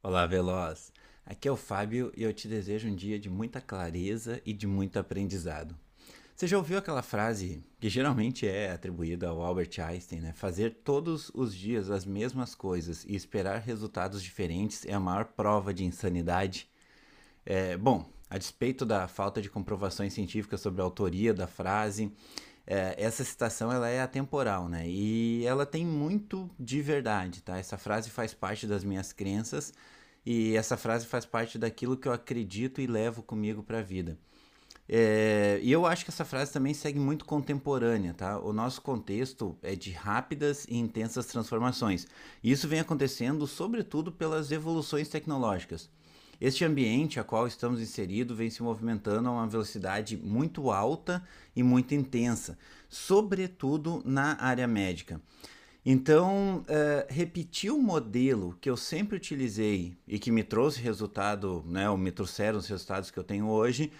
Olá, Veloz. Aqui é o Fábio e eu te desejo um dia de muita clareza e de muito aprendizado. Você já ouviu aquela frase que geralmente é atribuída ao Albert Einstein, né? Fazer todos os dias as mesmas coisas e esperar resultados diferentes é a maior prova de insanidade? É, bom, a despeito da falta de comprovações científicas sobre a autoria da frase, é, essa citação ela é atemporal, né? E ela tem muito de verdade, tá? Essa frase faz parte das minhas crenças e essa frase faz parte daquilo que eu acredito e levo comigo para a vida. É, e eu acho que essa frase também segue muito contemporânea, tá? O nosso contexto é de rápidas e intensas transformações. E isso vem acontecendo sobretudo pelas evoluções tecnológicas. Este ambiente a qual estamos inseridos vem se movimentando a uma velocidade muito alta e muito intensa, sobretudo na área médica. Então, uh, repetir o modelo que eu sempre utilizei e que me trouxe resultado, né, ou me trouxeram os resultados que eu tenho hoje,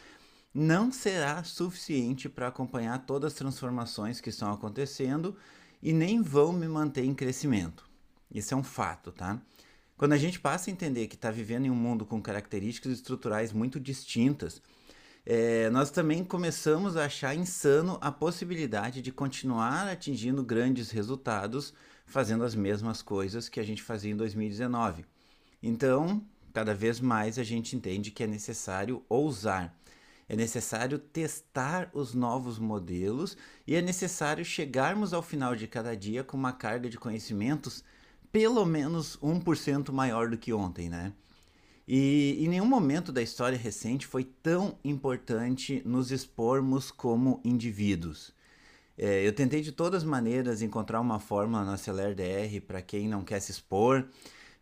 não será suficiente para acompanhar todas as transformações que estão acontecendo e nem vão me manter em crescimento. Isso é um fato, tá? Quando a gente passa a entender que está vivendo em um mundo com características estruturais muito distintas, é, nós também começamos a achar insano a possibilidade de continuar atingindo grandes resultados fazendo as mesmas coisas que a gente fazia em 2019. Então, cada vez mais a gente entende que é necessário ousar, é necessário testar os novos modelos e é necessário chegarmos ao final de cada dia com uma carga de conhecimentos pelo menos 1% maior do que ontem, né? E em nenhum momento da história recente foi tão importante nos expormos como indivíduos. É, eu tentei de todas as maneiras encontrar uma fórmula no Aceler DR para quem não quer se expor,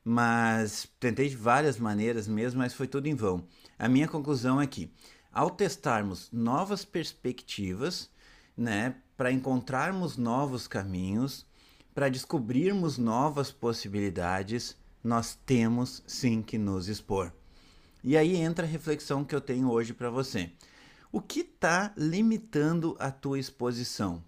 mas tentei de várias maneiras mesmo, mas foi tudo em vão. A minha conclusão é que, ao testarmos novas perspectivas, né, para encontrarmos novos caminhos, para descobrirmos novas possibilidades, nós temos sim que nos expor. E aí entra a reflexão que eu tenho hoje para você. O que está limitando a tua exposição?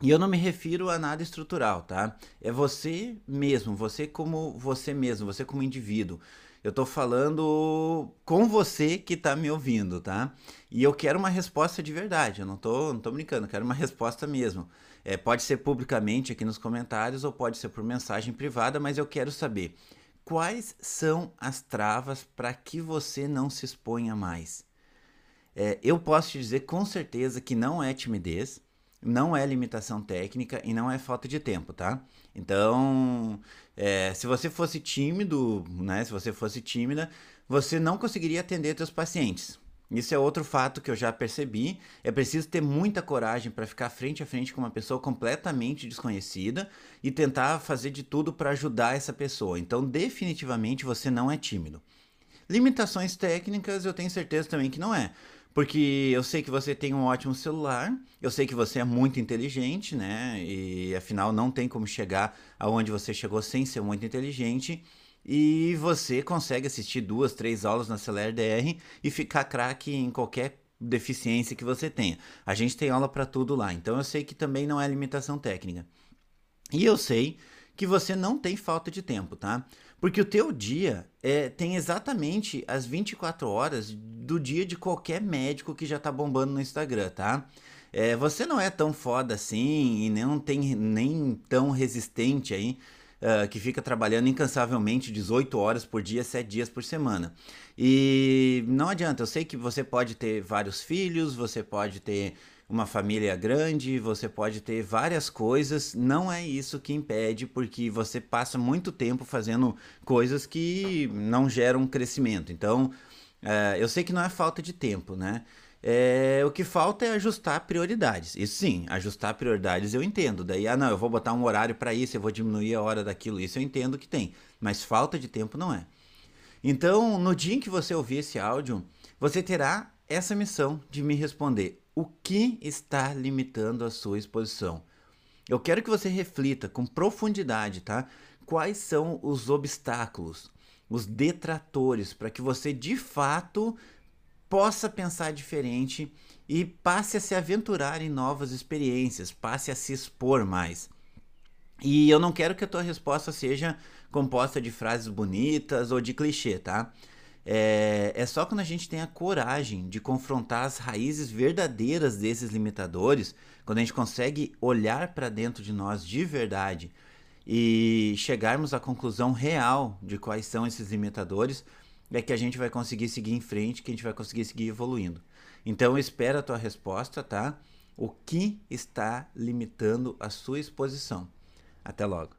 E eu não me refiro a nada estrutural, tá? É você mesmo, você como você mesmo, você como indivíduo. Eu tô falando com você que tá me ouvindo, tá? E eu quero uma resposta de verdade, eu não tô, não tô brincando, eu quero uma resposta mesmo. É, pode ser publicamente aqui nos comentários ou pode ser por mensagem privada, mas eu quero saber quais são as travas para que você não se exponha mais. É, eu posso te dizer com certeza que não é timidez, não é limitação técnica e não é falta de tempo, tá? Então, é, se você fosse tímido, né? Se você fosse tímida, você não conseguiria atender seus pacientes. Isso é outro fato que eu já percebi. É preciso ter muita coragem para ficar frente a frente com uma pessoa completamente desconhecida e tentar fazer de tudo para ajudar essa pessoa. Então, definitivamente você não é tímido. Limitações técnicas, eu tenho certeza também que não é. Porque eu sei que você tem um ótimo celular, eu sei que você é muito inteligente, né? E afinal não tem como chegar aonde você chegou sem ser muito inteligente e você consegue assistir duas, três aulas na Celer DR e ficar craque em qualquer deficiência que você tenha. A gente tem aula para tudo lá, então eu sei que também não é limitação técnica. E eu sei que você não tem falta de tempo, tá? Porque o teu dia é, tem exatamente as 24 horas do dia de qualquer médico que já tá bombando no Instagram, tá? É, você não é tão foda assim e não tem nem tão resistente aí uh, que fica trabalhando incansavelmente 18 horas por dia, 7 dias por semana. E não adianta, eu sei que você pode ter vários filhos, você pode ter uma família grande, você pode ter várias coisas, não é isso que impede, porque você passa muito tempo fazendo coisas que não geram crescimento. Então, uh, eu sei que não é falta de tempo, né? É, o que falta é ajustar prioridades. Isso sim, ajustar prioridades eu entendo. Daí, ah, não, eu vou botar um horário para isso, eu vou diminuir a hora daquilo. Isso eu entendo que tem. Mas falta de tempo não é. Então, no dia em que você ouvir esse áudio, você terá essa missão de me responder: o que está limitando a sua exposição? Eu quero que você reflita com profundidade, tá? Quais são os obstáculos, os detratores, para que você de fato possa pensar diferente e passe a se aventurar em novas experiências, passe a se expor mais. E eu não quero que a tua resposta seja composta de frases bonitas ou de clichê, tá? É, é só quando a gente tem a coragem de confrontar as raízes verdadeiras desses limitadores, quando a gente consegue olhar para dentro de nós de verdade e chegarmos à conclusão real de quais são esses limitadores, é que a gente vai conseguir seguir em frente, que a gente vai conseguir seguir evoluindo. Então eu espero a tua resposta, tá? O que está limitando a sua exposição? Até logo.